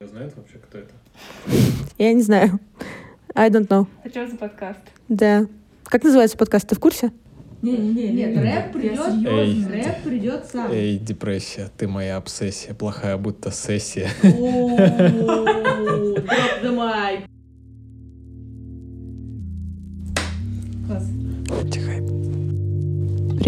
Знает вообще, кто это? Я не знаю. I don't know. А что за подкаст? Да. Как называется подкаст, ты в курсе? Не-не-не, нет, рэп придет, Эй. рэп придет сам. Эй, депрессия, ты моя обсессия, плохая будто сессия. Drop the mic. Класс. Тихо.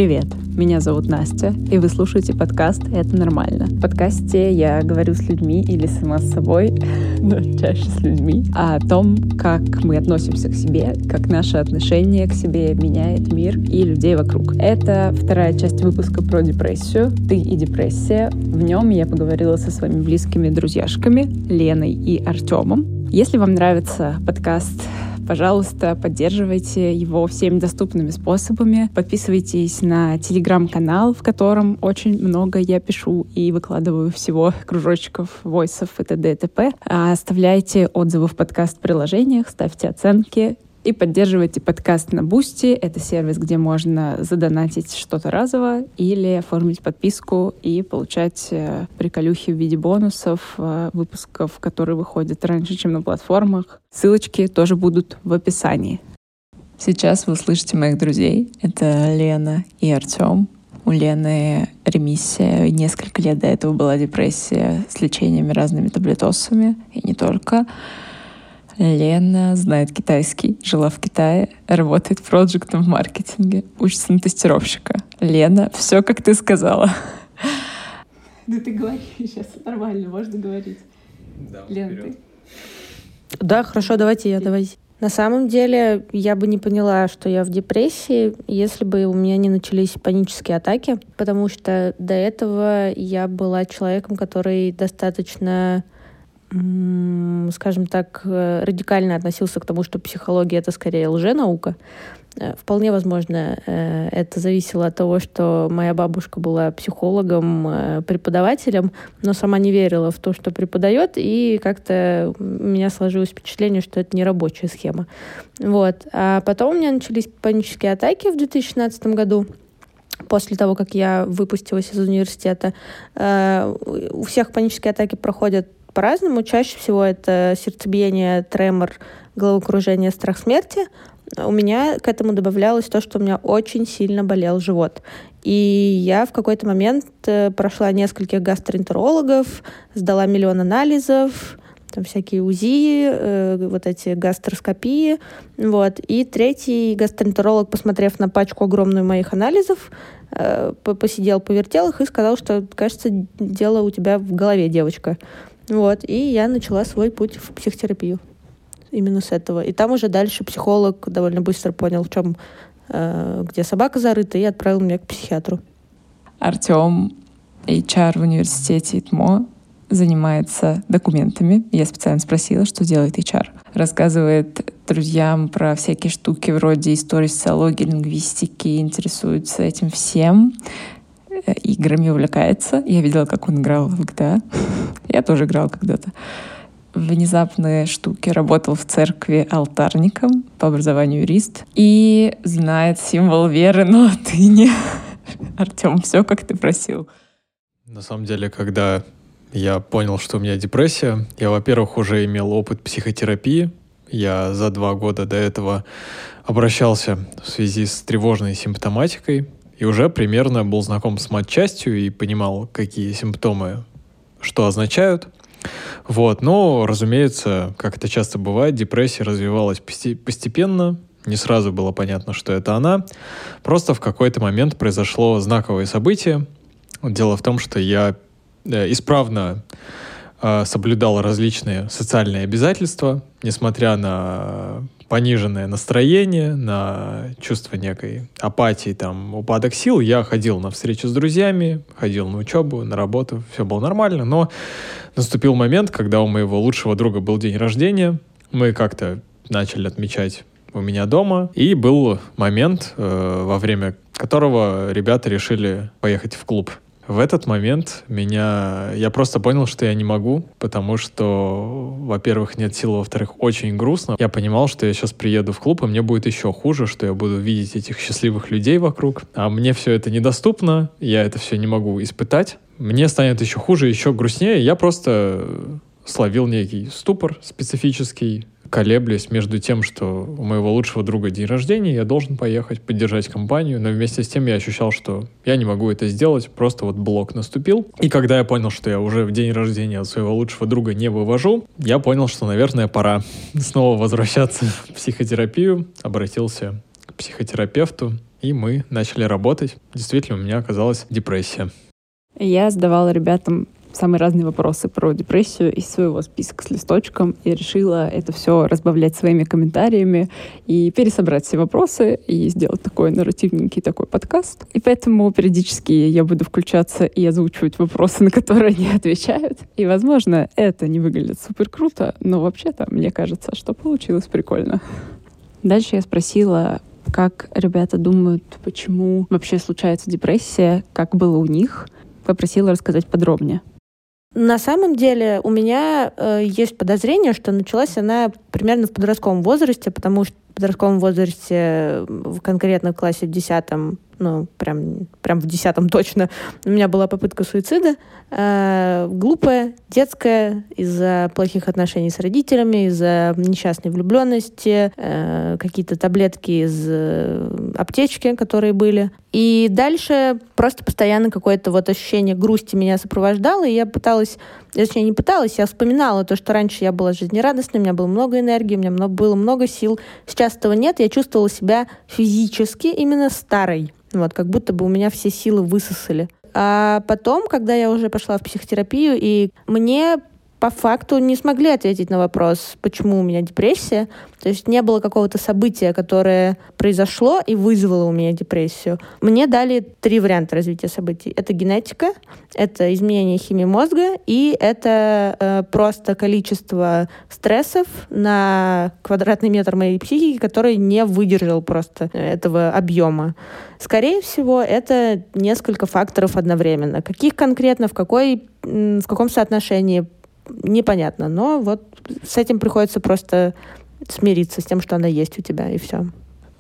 Привет, меня зовут Настя, и вы слушаете подкаст «Это нормально». В подкасте я говорю с людьми или сама с собой, но чаще с людьми, о том, как мы относимся к себе, как наше отношение к себе меняет мир и людей вокруг. Это вторая часть выпуска про депрессию «Ты и депрессия». В нем я поговорила со своими близкими друзьяшками Леной и Артемом. Если вам нравится подкаст Пожалуйста, поддерживайте его всеми доступными способами. Подписывайтесь на телеграм-канал, в котором очень много я пишу и выкладываю всего кружочков, войсов и т.д. и т.п. А Оставляйте отзывы в подкаст-приложениях, ставьте оценки и поддерживайте подкаст на Boosty. Это сервис, где можно задонатить что-то разово или оформить подписку и получать э, приколюхи в виде бонусов, э, выпусков, которые выходят раньше, чем на платформах. Ссылочки тоже будут в описании. Сейчас вы услышите моих друзей. Это Лена и Артем. У Лены ремиссия. Несколько лет до этого была депрессия с лечениями разными таблетосами. И не только. Лена знает китайский, жила в Китае, работает в проектном маркетинге, учится на тестировщика. Лена, все как ты сказала. Да ты говори сейчас, нормально, можно говорить. Да, Лен, вперед. Да, хорошо, давайте я, давайте. На самом деле, я бы не поняла, что я в депрессии, если бы у меня не начались панические атаки, потому что до этого я была человеком, который достаточно скажем так, э, радикально относился к тому, что психология это скорее лженаука. Э, Вполне возможно, э, это зависело от того, что моя бабушка была психологом, преподавателем, но сама не верила в то, что преподает, и как-то у меня сложилось впечатление, что это не рабочая схема. Вот. А потом у меня начались панические атаки в 2016 году после того, как я выпустилась из университета. У всех панические атаки проходят по-разному. Чаще всего это сердцебиение, тремор, головокружение, страх смерти. У меня к этому добавлялось то, что у меня очень сильно болел живот. И я в какой-то момент э, прошла нескольких гастроэнтерологов, сдала миллион анализов, там всякие УЗИ, э, вот эти гастроскопии. Вот. И третий гастроэнтеролог, посмотрев на пачку огромную моих анализов, э, по- посидел, повертел их и сказал, что, кажется, дело у тебя в голове, девочка. Вот. И я начала свой путь в психотерапию. Именно с этого. И там уже дальше психолог довольно быстро понял, в чем, э, где собака зарыта, и отправил меня к психиатру. Артем, HR в университете ИТМО, занимается документами. Я специально спросила, что делает HR. Рассказывает друзьям про всякие штуки вроде истории социологии, лингвистики, интересуется этим всем. Э, Играми увлекается. Я видела, как он играл в GTA. Я тоже играл когда-то. Внезапные штуки. Работал в церкви алтарником, по образованию юрист. И знает символ веры на латыни. Артем, все как ты просил. На самом деле, когда я понял, что у меня депрессия, я, во-первых, уже имел опыт психотерапии. Я за два года до этого обращался в связи с тревожной симптоматикой и уже примерно был знаком с матчастью и понимал, какие симптомы что означают. Вот, но, разумеется, как это часто бывает, депрессия развивалась посте- постепенно, не сразу было понятно, что это она. Просто в какой-то момент произошло знаковое событие. Дело в том, что я э, исправно э, соблюдал различные социальные обязательства, несмотря на пониженное настроение, на чувство некой апатии, там, упадок сил, я ходил на встречи с друзьями, ходил на учебу, на работу, все было нормально, но наступил момент, когда у моего лучшего друга был день рождения, мы как-то начали отмечать у меня дома, и был момент, э, во время которого ребята решили поехать в клуб. В этот момент меня... Я просто понял, что я не могу, потому что, во-первых, нет сил, во-вторых, очень грустно. Я понимал, что я сейчас приеду в клуб, и мне будет еще хуже, что я буду видеть этих счастливых людей вокруг. А мне все это недоступно, я это все не могу испытать. Мне станет еще хуже, еще грустнее. Я просто словил некий ступор специфический, колеблюсь между тем, что у моего лучшего друга день рождения, я должен поехать поддержать компанию, но вместе с тем я ощущал, что я не могу это сделать, просто вот блок наступил. И когда я понял, что я уже в день рождения от своего лучшего друга не вывожу, я понял, что, наверное, пора снова возвращаться в психотерапию, обратился к психотерапевту, и мы начали работать. Действительно, у меня оказалась депрессия. Я задавала ребятам самые разные вопросы про депрессию из своего списка с листочком и решила это все разбавлять своими комментариями и пересобрать все вопросы и сделать такой нарративненький такой подкаст. И поэтому периодически я буду включаться и озвучивать вопросы, на которые они отвечают. И, возможно, это не выглядит супер круто, но вообще-то мне кажется, что получилось прикольно. Дальше я спросила, как ребята думают, почему вообще случается депрессия, как было у них. Попросила рассказать подробнее. На самом деле у меня э, есть подозрение, что началась она примерно в подростковом возрасте, потому что в подростковом возрасте, в конкретно в классе в 10 ну, прям, прям в десятом точно, у меня была попытка суицида. Э, глупая, детская, из-за плохих отношений с родителями, из-за несчастной влюбленности, э, какие-то таблетки из э, аптечки, которые были. И дальше просто постоянно какое-то вот ощущение грусти меня сопровождало, и я пыталась, точнее, не пыталась, я вспоминала то, что раньше я была жизнерадостной, у меня было много энергии, у меня было много сил. Сейчас этого нет, я чувствовала себя физически именно старой. Вот, как будто бы у меня все силы высосали. А потом, когда я уже пошла в психотерапию, и мне по факту не смогли ответить на вопрос, почему у меня депрессия. То есть не было какого-то события, которое произошло и вызвало у меня депрессию. Мне дали три варианта развития событий. Это генетика, это изменение химии мозга и это э, просто количество стрессов на квадратный метр моей психики, который не выдержал просто этого объема. Скорее всего, это несколько факторов одновременно. Каких конкретно, в, какой, в каком соотношении непонятно. Но вот с этим приходится просто смириться с тем, что она есть у тебя, и все.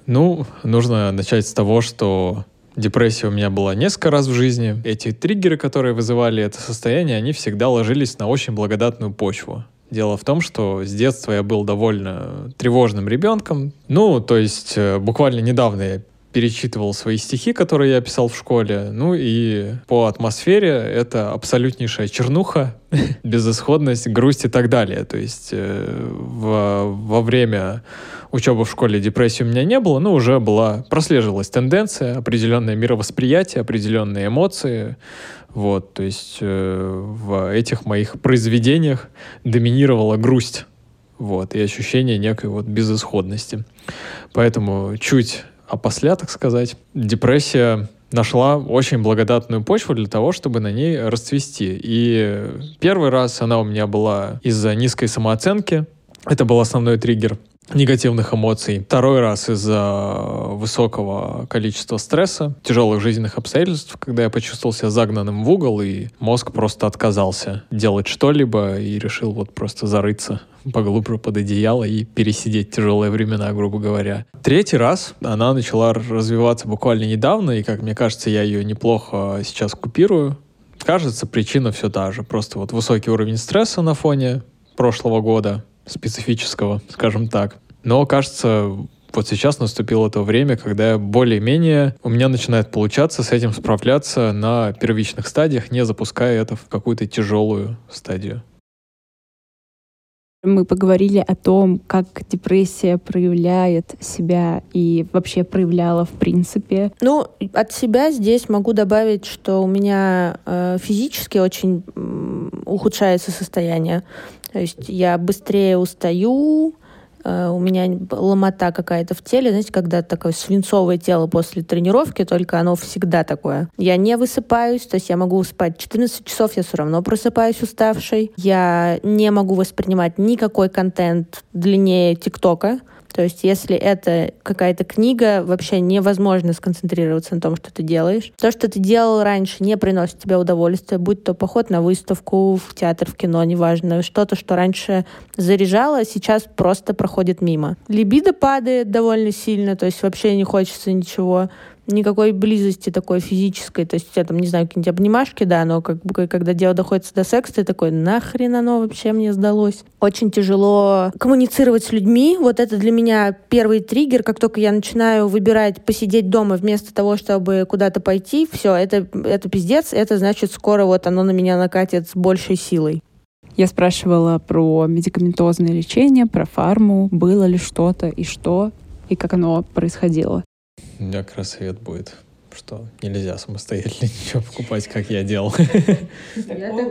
Ну, нужно начать с того, что депрессия у меня была несколько раз в жизни. Эти триггеры, которые вызывали это состояние, они всегда ложились на очень благодатную почву. Дело в том, что с детства я был довольно тревожным ребенком. Ну, то есть э, буквально недавно я перечитывал свои стихи, которые я писал в школе. Ну и по атмосфере это абсолютнейшая чернуха, безысходность, грусть и так далее. То есть э, в, во время учебы в школе депрессии у меня не было, но уже была, прослеживалась тенденция, определенное мировосприятие, определенные эмоции. Вот, то есть э, в этих моих произведениях доминировала грусть вот, и ощущение некой вот безысходности. Поэтому чуть а после, так сказать, депрессия нашла очень благодатную почву для того, чтобы на ней расцвести. И первый раз она у меня была из-за низкой самооценки. Это был основной триггер негативных эмоций. Второй раз из-за высокого количества стресса, тяжелых жизненных обстоятельств, когда я почувствовал себя загнанным в угол, и мозг просто отказался делать что-либо и решил вот просто зарыться поглубже под одеяло и пересидеть тяжелые времена, грубо говоря. Третий раз она начала развиваться буквально недавно, и, как мне кажется, я ее неплохо сейчас купирую. Кажется, причина все та же. Просто вот высокий уровень стресса на фоне прошлого года, специфического, скажем так. Но, кажется, вот сейчас наступило то время, когда более-менее у меня начинает получаться с этим справляться на первичных стадиях, не запуская это в какую-то тяжелую стадию. Мы поговорили о том, как депрессия проявляет себя и вообще проявляла в принципе. Ну, от себя здесь могу добавить, что у меня э, физически очень э, ухудшается состояние. То есть я быстрее устаю, у меня ломота какая-то в теле, знаете, когда такое свинцовое тело после тренировки, только оно всегда такое. Я не высыпаюсь, то есть я могу спать 14 часов, я все равно просыпаюсь уставшей. Я не могу воспринимать никакой контент длиннее ТикТока. То есть, если это какая-то книга, вообще невозможно сконцентрироваться на том, что ты делаешь. То, что ты делал раньше, не приносит тебе удовольствия, будь то поход на выставку, в театр, в кино, неважно. Что-то, что раньше заряжало, сейчас просто проходит мимо. Либидо падает довольно сильно, то есть вообще не хочется ничего никакой близости такой физической. То есть тебя там, не знаю, какие-нибудь обнимашки, да, но как бы когда дело доходит до секса, ты такой, нахрен оно вообще мне сдалось. Очень тяжело коммуницировать с людьми. Вот это для меня первый триггер. Как только я начинаю выбирать посидеть дома вместо того, чтобы куда-то пойти, все, это, это пиздец, это значит скоро вот оно на меня накатит с большей силой. Я спрашивала про медикаментозное лечение, про фарму, было ли что-то и что, и как оно происходило. Раз совет будет, что нельзя самостоятельно ничего покупать, как я делал.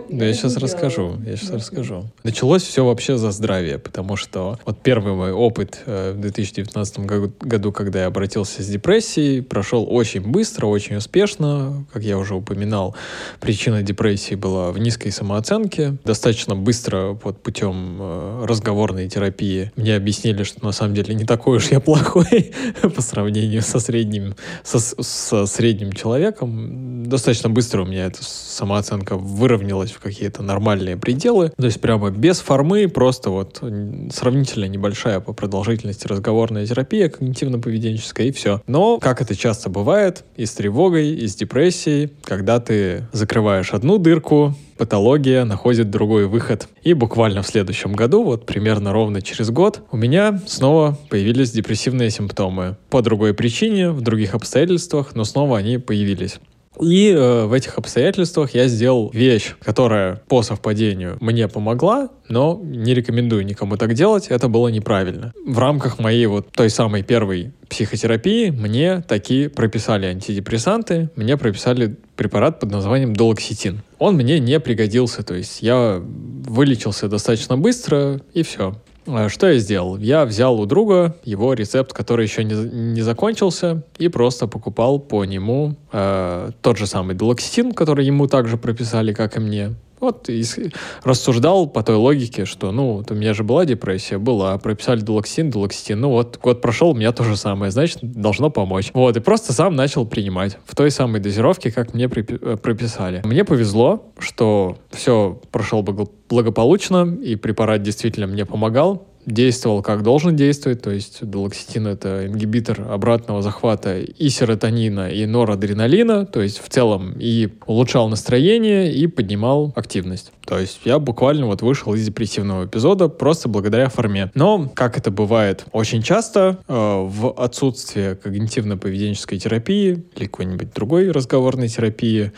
Да я сейчас расскажу, я сейчас расскажу. Началось все вообще за здравие, потому что вот первый мой опыт э, в 2019 году, когда я обратился с депрессией, прошел очень быстро, очень успешно. Как я уже упоминал, причина депрессии была в низкой самооценке. Достаточно быстро вот путем э, разговорной терапии мне объяснили, что на самом деле не такой уж я плохой по сравнению со средним, со, со средним человеком. Достаточно быстро у меня эта самооценка выровнялась в какие-то нормальные пределы. То есть прямо без формы, просто вот сравнительно небольшая по продолжительности разговорная терапия когнитивно-поведенческая и все. Но, как это часто бывает, и с тревогой, и с депрессией, когда ты закрываешь одну дырку, патология находит другой выход. И буквально в следующем году, вот примерно ровно через год, у меня снова появились депрессивные симптомы. По другой причине, в других обстоятельствах, но снова они появились. И э, в этих обстоятельствах я сделал вещь, которая по совпадению мне помогла, но не рекомендую никому так делать, это было неправильно. В рамках моей вот той самой первой психотерапии мне такие прописали антидепрессанты, мне прописали препарат под названием долоксетин. Он мне не пригодился, то есть я вылечился достаточно быстро и все. А что я сделал? Я взял у друга его рецепт, который еще не, не закончился, и просто покупал по нему э, тот же самый Делоксетин, который ему также прописали, как и мне. Вот и рассуждал по той логике, что, ну, вот у меня же была депрессия, была, прописали дулоксин, дулоксин, ну вот год прошел, у меня то же самое, значит, должно помочь. Вот, и просто сам начал принимать в той самой дозировке, как мне э, прописали. Мне повезло, что все прошло благополучно, и препарат действительно мне помогал действовал как должен действовать, то есть дулоксетин — это ингибитор обратного захвата и серотонина, и норадреналина, то есть в целом и улучшал настроение, и поднимал активность. То есть я буквально вот вышел из депрессивного эпизода просто благодаря форме. Но, как это бывает очень часто, э, в отсутствие когнитивно-поведенческой терапии или какой-нибудь другой разговорной терапии,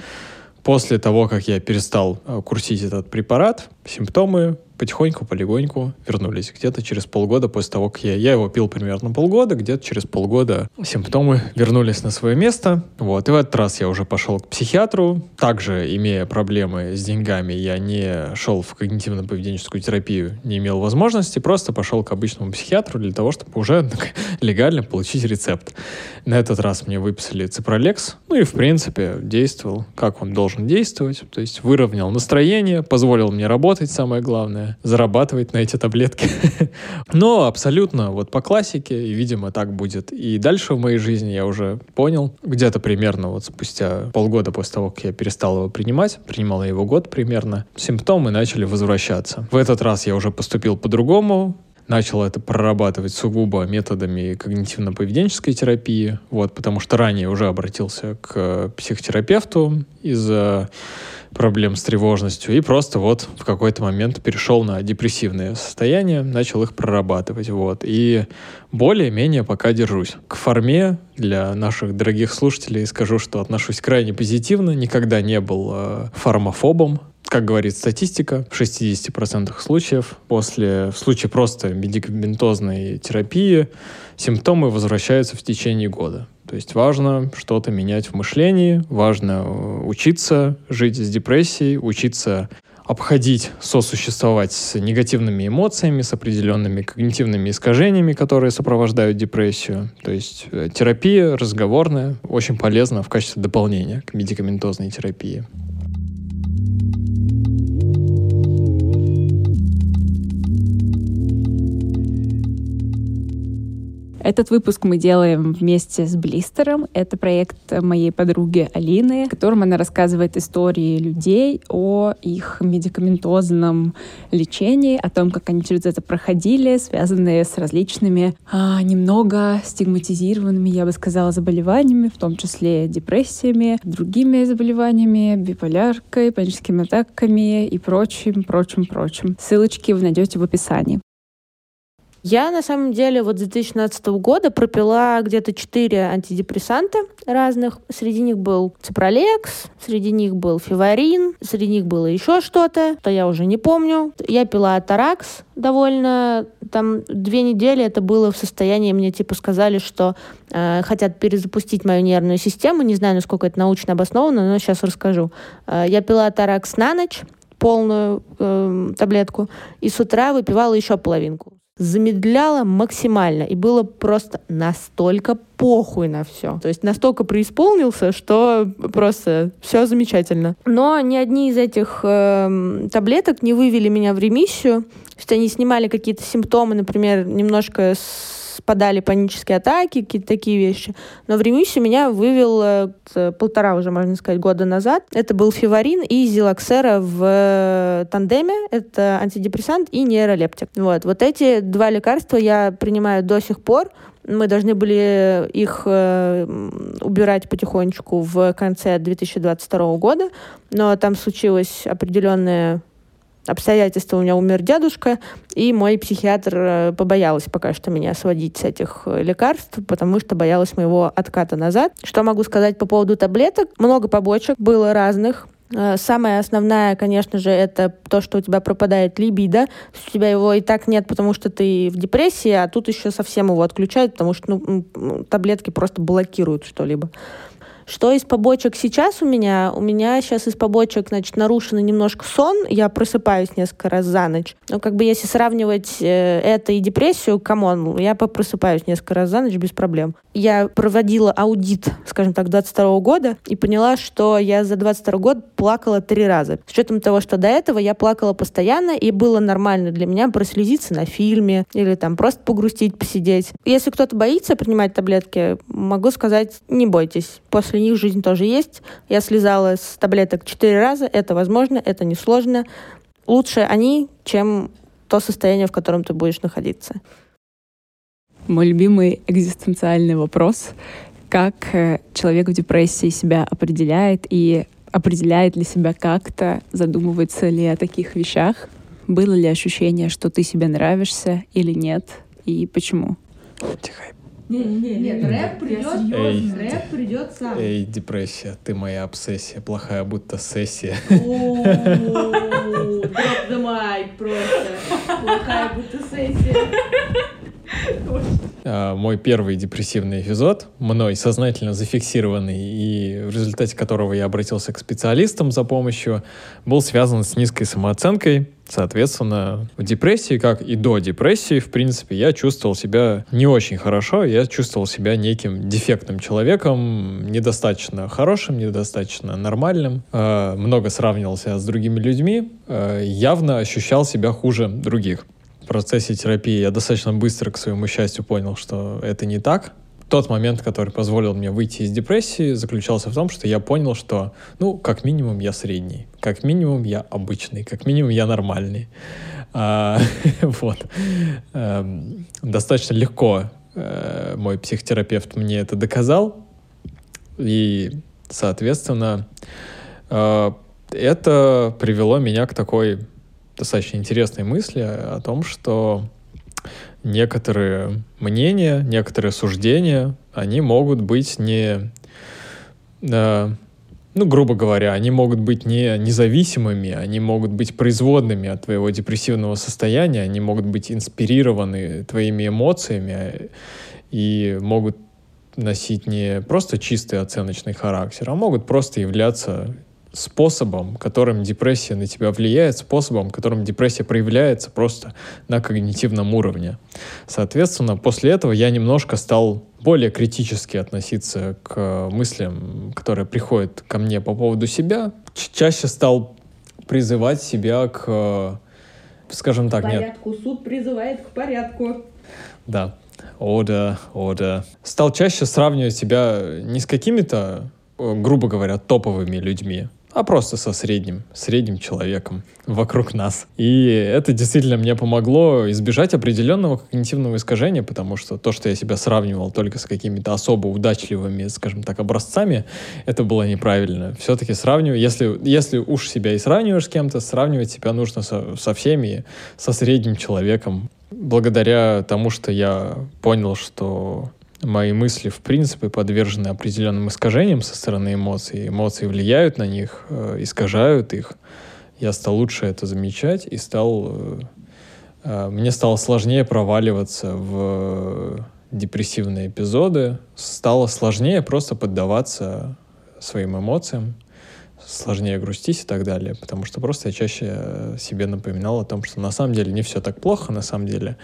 после того, как я перестал э, курсить этот препарат, симптомы потихоньку, полегоньку вернулись. Где-то через полгода после того, как я, я его пил примерно полгода, где-то через полгода симптомы вернулись на свое место. Вот. И в этот раз я уже пошел к психиатру. Также, имея проблемы с деньгами, я не шел в когнитивно-поведенческую терапию, не имел возможности, просто пошел к обычному психиатру для того, чтобы уже легально получить рецепт. На этот раз мне выписали ципролекс, ну и, в принципе, действовал, как он должен действовать, то есть выровнял настроение, позволил мне работать, самое главное, зарабатывать на эти таблетки. Но абсолютно вот по классике, и, видимо, так будет и дальше в моей жизни, я уже понял. Где-то примерно вот спустя полгода после того, как я перестал его принимать, принимал я его год примерно, симптомы начали возвращаться. В этот раз я уже поступил по-другому, начал это прорабатывать сугубо методами когнитивно-поведенческой терапии, вот, потому что ранее уже обратился к психотерапевту из-за проблем с тревожностью, и просто вот в какой-то момент перешел на депрессивное состояние, начал их прорабатывать, вот, и более-менее пока держусь. К форме для наших дорогих слушателей скажу, что отношусь крайне позитивно, никогда не был э, фармофобом, как говорит статистика, в 60% случаев после, в случае просто медикаментозной терапии симптомы возвращаются в течение года. То есть важно что-то менять в мышлении, важно э, учиться жить с депрессией, учиться обходить, сосуществовать с негативными эмоциями, с определенными когнитивными искажениями, которые сопровождают депрессию. То есть э, терапия разговорная очень полезна в качестве дополнения к медикаментозной терапии. Этот выпуск мы делаем вместе с Блистером. Это проект моей подруги Алины, в котором она рассказывает истории людей о их медикаментозном лечении, о том, как они через это проходили, связанные с различными а, немного стигматизированными, я бы сказала, заболеваниями, в том числе депрессиями, другими заболеваниями, биполяркой, паническими атаками и прочим, прочим, прочим. Ссылочки вы найдете в описании. Я, на самом деле, вот с 2016 года пропила где-то 4 антидепрессанта разных. Среди них был Ципролекс, среди них был Фиварин, среди них было еще что-то, что я уже не помню. Я пила Таракс довольно, там, две недели это было в состоянии, мне типа сказали, что э, хотят перезапустить мою нервную систему. Не знаю, насколько это научно обосновано, но сейчас расскажу. Э, я пила Таракс на ночь, полную э, таблетку, и с утра выпивала еще половинку замедляла максимально. И было просто настолько похуй на все. То есть настолько преисполнился, что просто все замечательно. Но ни одни из этих э, таблеток не вывели меня в ремиссию. То есть они снимали какие-то симптомы, например, немножко с спадали панические атаки, какие-то такие вещи. Но в ремиссию меня вывел э, полтора уже, можно сказать, года назад. Это был фиварин и зилоксера в э, тандеме. Это антидепрессант и нейролептик. Вот. вот эти два лекарства я принимаю до сих пор. Мы должны были их э, убирать потихонечку в конце 2022 года, но там случилась определенная обстоятельства у меня умер дедушка, и мой психиатр э, побоялась пока что меня сводить с этих э, лекарств, потому что боялась моего отката назад. Что могу сказать по поводу таблеток? Много побочек было разных. Э, самая основная, конечно же, это то, что у тебя пропадает либидо. У тебя его и так нет, потому что ты в депрессии, а тут еще совсем его отключают, потому что ну, таблетки просто блокируют что-либо. Что из побочек сейчас у меня? У меня сейчас из побочек, значит, нарушенный немножко сон. Я просыпаюсь несколько раз за ночь. Но как бы если сравнивать э, это и депрессию, come on, я просыпаюсь несколько раз за ночь без проблем. Я проводила аудит, скажем так, 22 года и поняла, что я за 22 год плакала три раза. С учетом того, что до этого я плакала постоянно, и было нормально для меня прослезиться на фильме или там просто погрустить, посидеть. Если кто-то боится принимать таблетки, могу сказать, не бойтесь. После них жизнь тоже есть. Я слезала с таблеток четыре раза. Это возможно, это несложно. Лучше они, чем то состояние, в котором ты будешь находиться. Мой любимый экзистенциальный вопрос. Как э, человек в депрессии себя определяет и определяет ли себя как-то, задумывается ли о таких вещах? Было ли ощущение, что ты себе нравишься или нет? И почему? Тихо, не, не, нет, рэп придет, Эй, рэп придет сам. Эй, депрессия, ты моя обсессия, плохая будто сессия. Drop the mic просто. Плохая будто сессия. А, мой первый депрессивный эпизод, мной сознательно зафиксированный, и в результате которого я обратился к специалистам за помощью, был связан с низкой самооценкой. Соответственно, в депрессии, как и до депрессии, в принципе, я чувствовал себя не очень хорошо, я чувствовал себя неким дефектным человеком, недостаточно хорошим, недостаточно нормальным, э, много сравнивался с другими людьми, э, явно ощущал себя хуже других процессе терапии я достаточно быстро, к своему счастью, понял, что это не так. Тот момент, который позволил мне выйти из депрессии, заключался в том, что я понял, что, ну, как минимум я средний, как минимум я обычный, как минимум я нормальный. А, вот. А, достаточно легко а, мой психотерапевт мне это доказал. И, соответственно, а, это привело меня к такой достаточно интересные мысли о том, что некоторые мнения, некоторые суждения, они могут быть не, э, ну, грубо говоря, они могут быть не независимыми, они могут быть производными от твоего депрессивного состояния, они могут быть инспирированы твоими эмоциями и могут носить не просто чистый оценочный характер, а могут просто являться способом, которым депрессия на тебя влияет, способом, которым депрессия проявляется просто на когнитивном уровне. Соответственно, после этого я немножко стал более критически относиться к мыслям, которые приходят ко мне по поводу себя. Чаще стал призывать себя к скажем так, нет. порядку. Суд призывает к порядку. Да. Ода, ода. Стал чаще сравнивать себя не с какими-то, э, грубо говоря, топовыми людьми, а просто со средним, средним человеком вокруг нас. И это действительно мне помогло избежать определенного когнитивного искажения, потому что то, что я себя сравнивал только с какими-то особо удачливыми, скажем так, образцами, это было неправильно. Все-таки сравнивать, если, если уж себя и сравниваешь с кем-то, сравнивать себя нужно со, со всеми, со средним человеком. Благодаря тому, что я понял, что мои мысли, в принципе, подвержены определенным искажениям со стороны эмоций. Эмоции влияют на них, э, искажают их. Я стал лучше это замечать и стал... э, э, Мне стало сложнее проваливаться в депрессивные эпизоды. Стало сложнее просто поддаваться своим эмоциям, сложнее грустить и так далее, потому что просто я чаще себе напоминал о том, что на самом деле не все так плохо, на самом деле.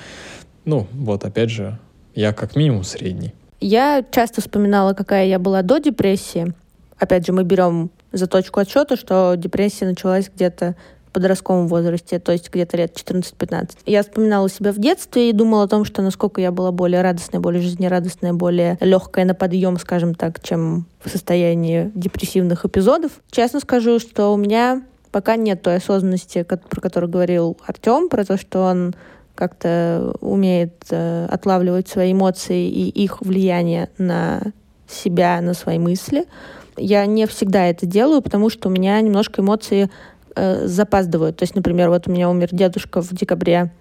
Ну, вот опять же, я как минимум средний. Я часто вспоминала, какая я была до депрессии. Опять же, мы берем за точку отсчета, что депрессия началась где-то в подростковом возрасте, то есть где-то лет 14-15. Я вспоминала себя в детстве и думала о том, что насколько я была более радостная, более жизнерадостная, более легкая на подъем, скажем так, чем в состоянии депрессивных эпизодов. Честно скажу, что у меня пока нет той осознанности, про которую говорил Артем, про то, что он как-то умеет э, отлавливать свои эмоции и их влияние на себя, на свои мысли. Я не всегда это делаю, потому что у меня немножко эмоции э, запаздывают. То есть, например, вот у меня умер дедушка в декабре.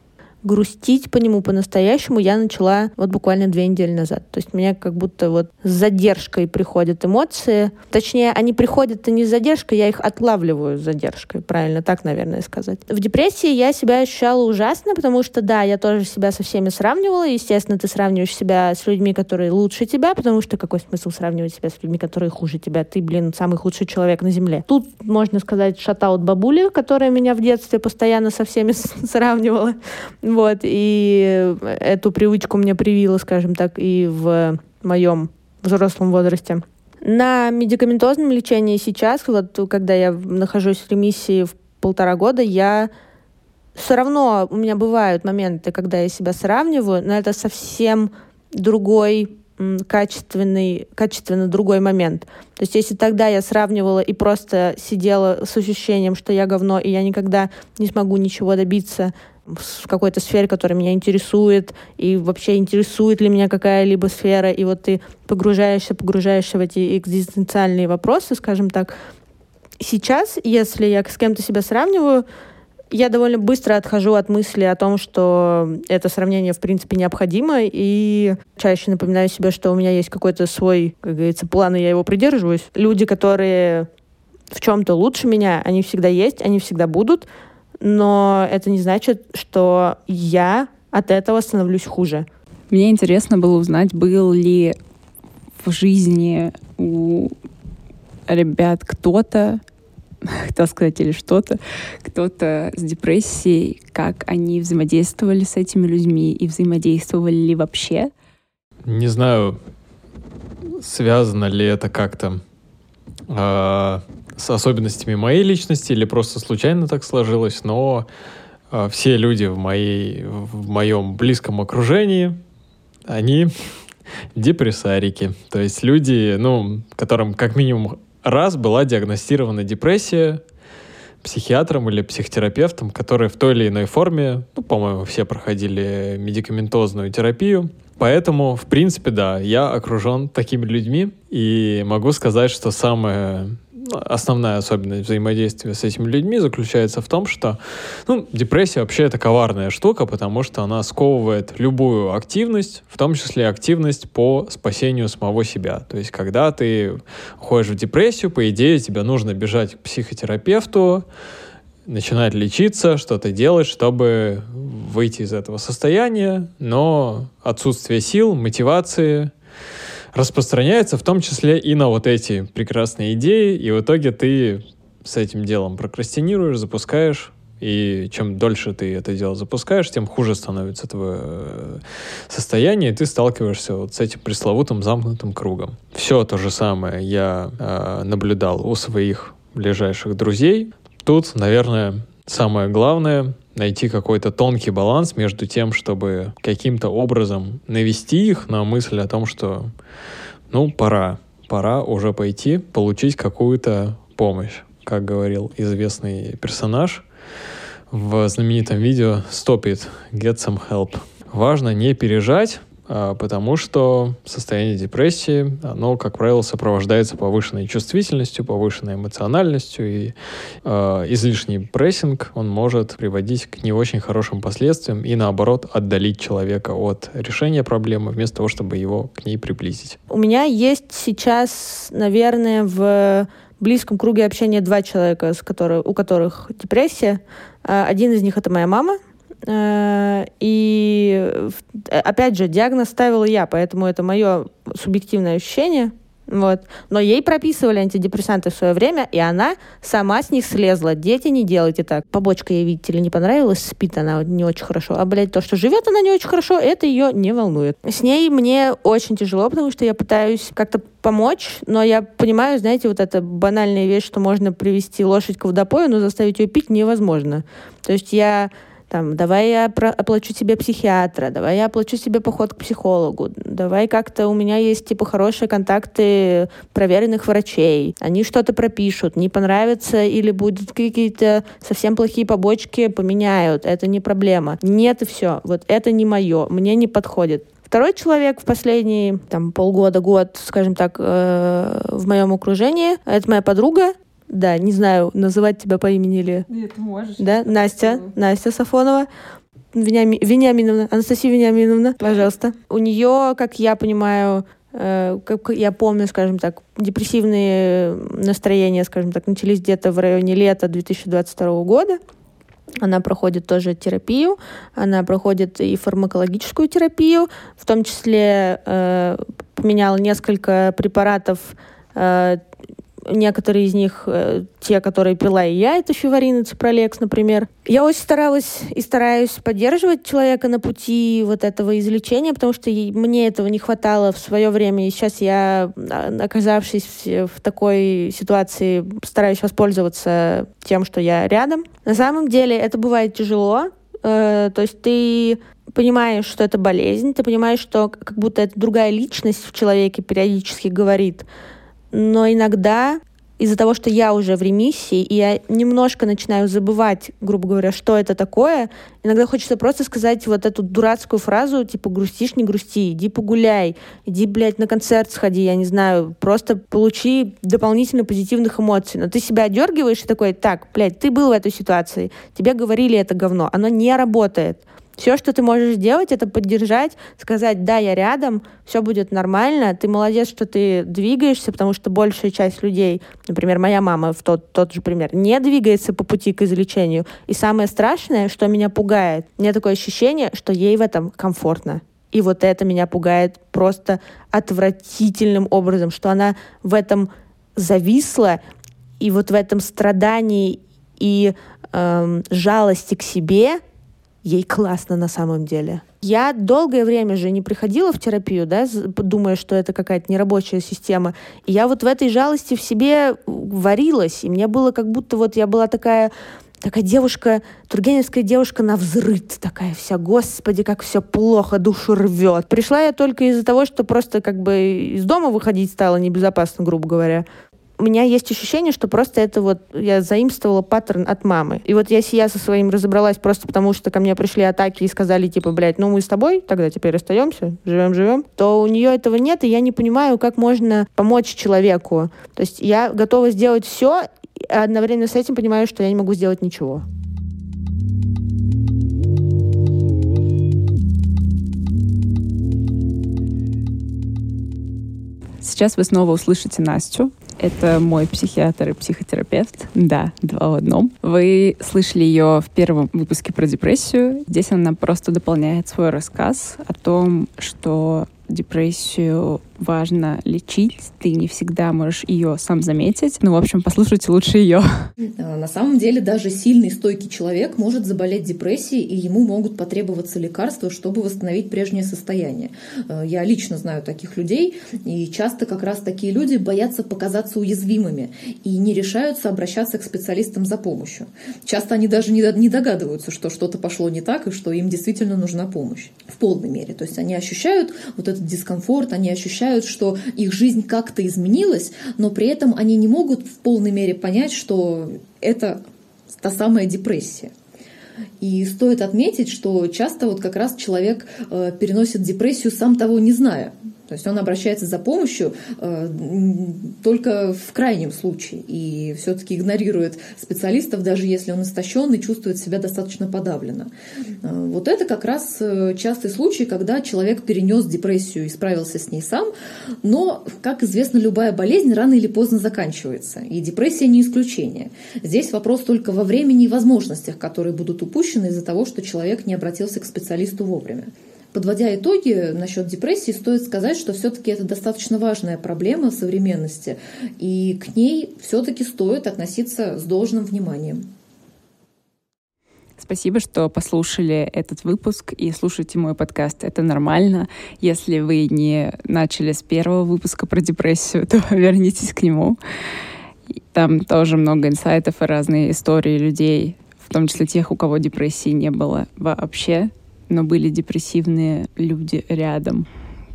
Грустить по нему по-настоящему я начала вот буквально две недели назад. То есть меня как будто вот с задержкой приходят эмоции. Точнее, они приходят и не с задержкой, я их отлавливаю с задержкой. Правильно так, наверное, сказать. В депрессии я себя ощущала ужасно, потому что, да, я тоже себя со всеми сравнивала. Естественно, ты сравниваешь себя с людьми, которые лучше тебя, потому что какой смысл сравнивать себя с людьми, которые хуже тебя? Ты, блин, самый худший человек на Земле. Тут, можно сказать, шатаут бабули, которая меня в детстве постоянно со всеми сравнивала. Вот, и эту привычку мне привила, скажем так, и в моем взрослом возрасте. На медикаментозном лечении сейчас, вот когда я нахожусь в ремиссии в полтора года, я все равно у меня бывают моменты, когда я себя сравниваю, но это совсем другой качественный, качественно другой момент. То есть если тогда я сравнивала и просто сидела с ощущением, что я говно, и я никогда не смогу ничего добиться в какой-то сфере, которая меня интересует, и вообще интересует ли меня какая-либо сфера, и вот ты погружаешься, погружаешься в эти экзистенциальные вопросы, скажем так. Сейчас, если я с кем-то себя сравниваю, я довольно быстро отхожу от мысли о том, что это сравнение, в принципе, необходимо, и чаще напоминаю себе, что у меня есть какой-то свой, как говорится, план, и я его придерживаюсь. Люди, которые в чем-то лучше меня, они всегда есть, они всегда будут, но это не значит, что я от этого становлюсь хуже. Мне интересно было узнать, был ли в жизни у ребят кто-то, хотел сказать, или что-то, кто-то с депрессией, как они взаимодействовали с этими людьми и взаимодействовали ли вообще. Не знаю, связано ли это как-то э, с особенностями моей личности или просто случайно так сложилось, но э, все люди в, моей, в моем близком окружении, они депрессарики. То есть люди, ну, которым как минимум раз была диагностирована депрессия психиатром или психотерапевтом, которые в той или иной форме, ну, по-моему, все проходили медикаментозную терапию. Поэтому, в принципе, да, я окружен такими людьми, и могу сказать, что самое основная особенность взаимодействия с этими людьми заключается в том, что ну, депрессия вообще это коварная штука, потому что она сковывает любую активность, в том числе активность по спасению самого себя. То есть, когда ты уходишь в депрессию, по идее, тебе нужно бежать к психотерапевту, начинать лечиться, что-то делать, чтобы выйти из этого состояния, но отсутствие сил, мотивации распространяется в том числе и на вот эти прекрасные идеи, и в итоге ты с этим делом прокрастинируешь, запускаешь, и чем дольше ты это дело запускаешь, тем хуже становится твое э, состояние, и ты сталкиваешься вот с этим пресловутым замкнутым кругом. Все то же самое я э, наблюдал у своих ближайших друзей. Тут, наверное, самое главное найти какой-то тонкий баланс между тем, чтобы каким-то образом навести их на мысль о том, что ну, пора, пора уже пойти получить какую-то помощь, как говорил известный персонаж в знаменитом видео «Stop it, get some help». Важно не пережать, потому что состояние депрессии, оно, как правило, сопровождается повышенной чувствительностью, повышенной эмоциональностью, и э, излишний прессинг, он может приводить к не очень хорошим последствиям и, наоборот, отдалить человека от решения проблемы, вместо того, чтобы его к ней приблизить. У меня есть сейчас, наверное, в близком круге общения два человека, с которых, у которых депрессия. А, один из них — это моя мама, и опять же, диагноз ставила я, поэтому это мое субъективное ощущение. Вот. Но ей прописывали антидепрессанты в свое время, и она сама с них слезла. Дети, не делайте так. Побочка ей, видите ли, не понравилась, спит она не очень хорошо. А, блядь, то, что живет она не очень хорошо, это ее не волнует. С ней мне очень тяжело, потому что я пытаюсь как-то помочь, но я понимаю, знаете, вот эта банальная вещь, что можно привести лошадь к водопою, но заставить ее пить невозможно. То есть я там, давай я оплачу тебе психиатра, давай я оплачу себе поход к психологу, давай как-то у меня есть, типа, хорошие контакты проверенных врачей, они что-то пропишут, не понравится или будут какие-то совсем плохие побочки, поменяют, это не проблема. Нет, и все, вот это не мое, мне не подходит. Второй человек в последние там, полгода, год, скажем так, э, в моем окружении, это моя подруга, да, не знаю, называть тебя по имени или... Нет, можешь. Да, Настя, Настя Сафонова. Вениами... Вениаминовна, Анастасия Вениаминовна, пожалуйста. У нее, как я понимаю, э, как я помню, скажем так, депрессивные настроения, скажем так, начались где-то в районе лета 2022 года. Она проходит тоже терапию, она проходит и фармакологическую терапию, в том числе э, поменяла несколько препаратов э, Некоторые из них, э, те, которые пила и я, это фиварин и ципролекс, например. Я очень старалась и стараюсь поддерживать человека на пути вот этого излечения, потому что мне этого не хватало в свое время. И сейчас я, а, оказавшись в такой ситуации, стараюсь воспользоваться тем, что я рядом. На самом деле это бывает тяжело, э, то есть ты понимаешь, что это болезнь, ты понимаешь, что как будто это другая личность в человеке периодически говорит, но иногда из-за того, что я уже в ремиссии, и я немножко начинаю забывать, грубо говоря, что это такое, иногда хочется просто сказать вот эту дурацкую фразу, типа, грустишь, не грусти, иди погуляй, иди, блядь, на концерт сходи, я не знаю, просто получи дополнительно позитивных эмоций. Но ты себя одергиваешь и такой, так, блядь, ты был в этой ситуации, тебе говорили это говно, оно не работает. Все, что ты можешь сделать, это поддержать, сказать, да, я рядом, все будет нормально, ты молодец, что ты двигаешься, потому что большая часть людей, например, моя мама, в тот, тот же пример, не двигается по пути к излечению. И самое страшное, что меня пугает, у меня такое ощущение, что ей в этом комфортно. И вот это меня пугает просто отвратительным образом, что она в этом зависла, и вот в этом страдании и эм, жалости к себе ей классно на самом деле. Я долгое время же не приходила в терапию, да, думая, что это какая-то нерабочая система. И я вот в этой жалости в себе варилась. И мне было как будто вот я была такая такая девушка, тургеневская девушка на взрыт, такая вся, господи, как все плохо, душу рвет. Пришла я только из-за того, что просто как бы из дома выходить стало небезопасно, грубо говоря у меня есть ощущение, что просто это вот я заимствовала паттерн от мамы. И вот если я со своим разобралась просто потому, что ко мне пришли атаки и сказали, типа, блядь, ну мы с тобой тогда теперь расстаемся, живем-живем, то у нее этого нет, и я не понимаю, как можно помочь человеку. То есть я готова сделать все, а одновременно с этим понимаю, что я не могу сделать ничего. Сейчас вы снова услышите Настю. Это мой психиатр и психотерапевт. Да, два в одном. Вы слышали ее в первом выпуске про депрессию. Здесь она просто дополняет свой рассказ о том, что депрессию важно лечить, ты не всегда можешь ее сам заметить. Ну, в общем, послушайте лучше ее. А, на самом деле даже сильный, стойкий человек может заболеть депрессией, и ему могут потребоваться лекарства, чтобы восстановить прежнее состояние. А, я лично знаю таких людей, и часто как раз такие люди боятся показаться уязвимыми и не решаются обращаться к специалистам за помощью. Часто они даже не догадываются, что что-то пошло не так и что им действительно нужна помощь в полной мере. То есть они ощущают вот этот дискомфорт, они ощущают, что их жизнь как-то изменилась, но при этом они не могут в полной мере понять, что это та самая депрессия. И стоит отметить, что часто вот как раз человек э, переносит депрессию сам того не зная. То есть он обращается за помощью э, только в крайнем случае и все-таки игнорирует специалистов, даже если он истощен и чувствует себя достаточно подавленно. Э, вот это как раз э, частый случай, когда человек перенес депрессию и справился с ней сам, но, как известно, любая болезнь рано или поздно заканчивается, и депрессия не исключение. Здесь вопрос только во времени и возможностях, которые будут упущены из-за того, что человек не обратился к специалисту вовремя. Подводя итоги насчет депрессии, стоит сказать, что все-таки это достаточно важная проблема современности, и к ней все-таки стоит относиться с должным вниманием. Спасибо, что послушали этот выпуск и слушаете мой подкаст. Это нормально. Если вы не начали с первого выпуска про депрессию, то вернитесь к нему. Там тоже много инсайтов и разные истории людей, в том числе тех, у кого депрессии не было вообще но были депрессивные люди рядом.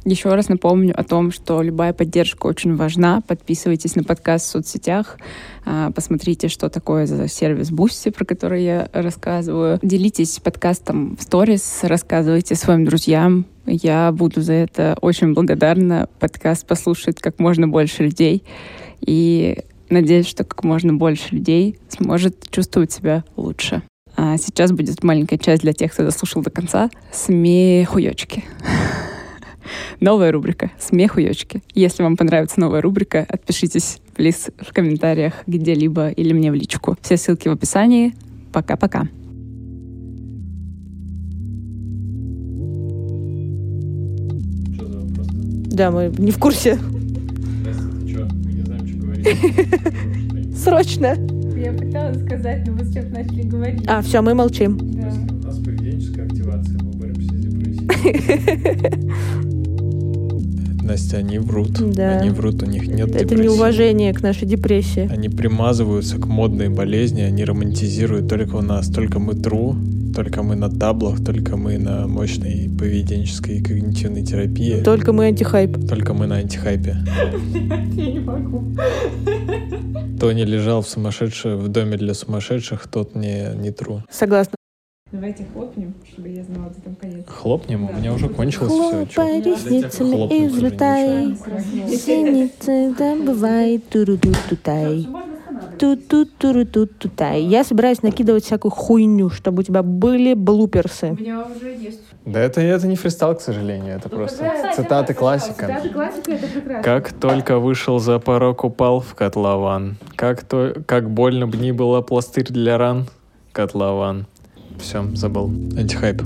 Еще раз напомню о том, что любая поддержка очень важна. Подписывайтесь на подкаст в соцсетях, а, посмотрите, что такое за сервис Boosty, про который я рассказываю. Делитесь подкастом в сторис, рассказывайте своим друзьям. Я буду за это очень благодарна. Подкаст послушает как можно больше людей. И надеюсь, что как можно больше людей сможет чувствовать себя лучше. А сейчас будет маленькая часть для тех, кто дослушал до конца. Смехуёчки. Новая рубрика «Смехуёчки». Если вам понравится новая рубрика, отпишитесь, плиз, в комментариях где-либо или мне в личку. Все ссылки в описании. Пока-пока. Да, мы не в курсе. Срочно я пыталась сказать, но вы сейчас начали говорить. А, все, мы молчим. Да. У нас поведенческая активация, мы боремся с депрессией. Настя, они врут. Да. Они врут, у них нет Это депрессии. неуважение к нашей депрессии. Они примазываются к модной болезни, они романтизируют только у нас, только мы тру, только мы на таблах, только мы на мощной поведенческой и когнитивной терапии. Только мы антихайп. Только мы на антихайпе. Я не могу. Кто не лежал в сумасшедшем, в доме для сумасшедших, тот не, не тру. Согласна. Давайте хлопнем, чтобы я знала, где там конец. Хлопнем? Да. У меня уже кончилось Хлопай все. Хлопай ресницами и взлетай. Синицы добывай, туру-ду-тутай. Ту-ту-туру-ту-тутай. Я собираюсь накидывать всякую хуйню, чтобы у тебя были блуперсы. У меня уже есть. Да это, это не фристайл, к сожалению, это ну, просто да, цитаты классика. Цитаты классика, это прекрасно. Как только вышел за порог, упал в котлован. Как, то, как больно б ни было пластырь для ран, котлован. Все, забыл. Антихайп.